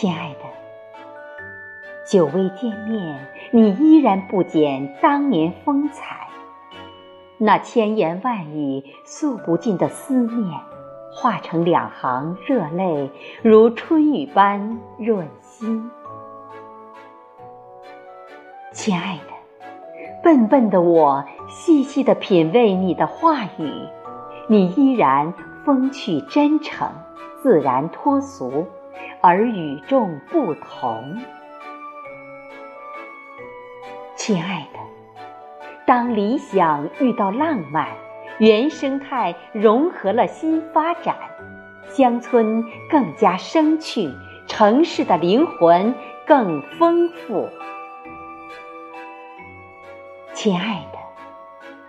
亲爱的，久未见面，你依然不减当年风采。那千言万语诉不尽的思念，化成两行热泪，如春雨般润心。亲爱的，笨笨的我细细的品味你的话语，你依然风趣真诚，自然脱俗。而与众不同，亲爱的，当理想遇到浪漫，原生态融合了新发展，乡村更加生趣，城市的灵魂更丰富。亲爱的，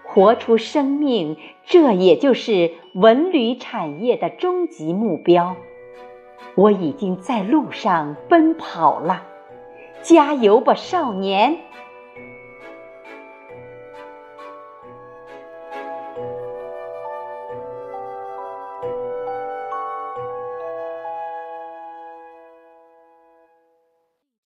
活出生命，这也就是文旅产业的终极目标。我已经在路上奔跑了，加油吧，少年！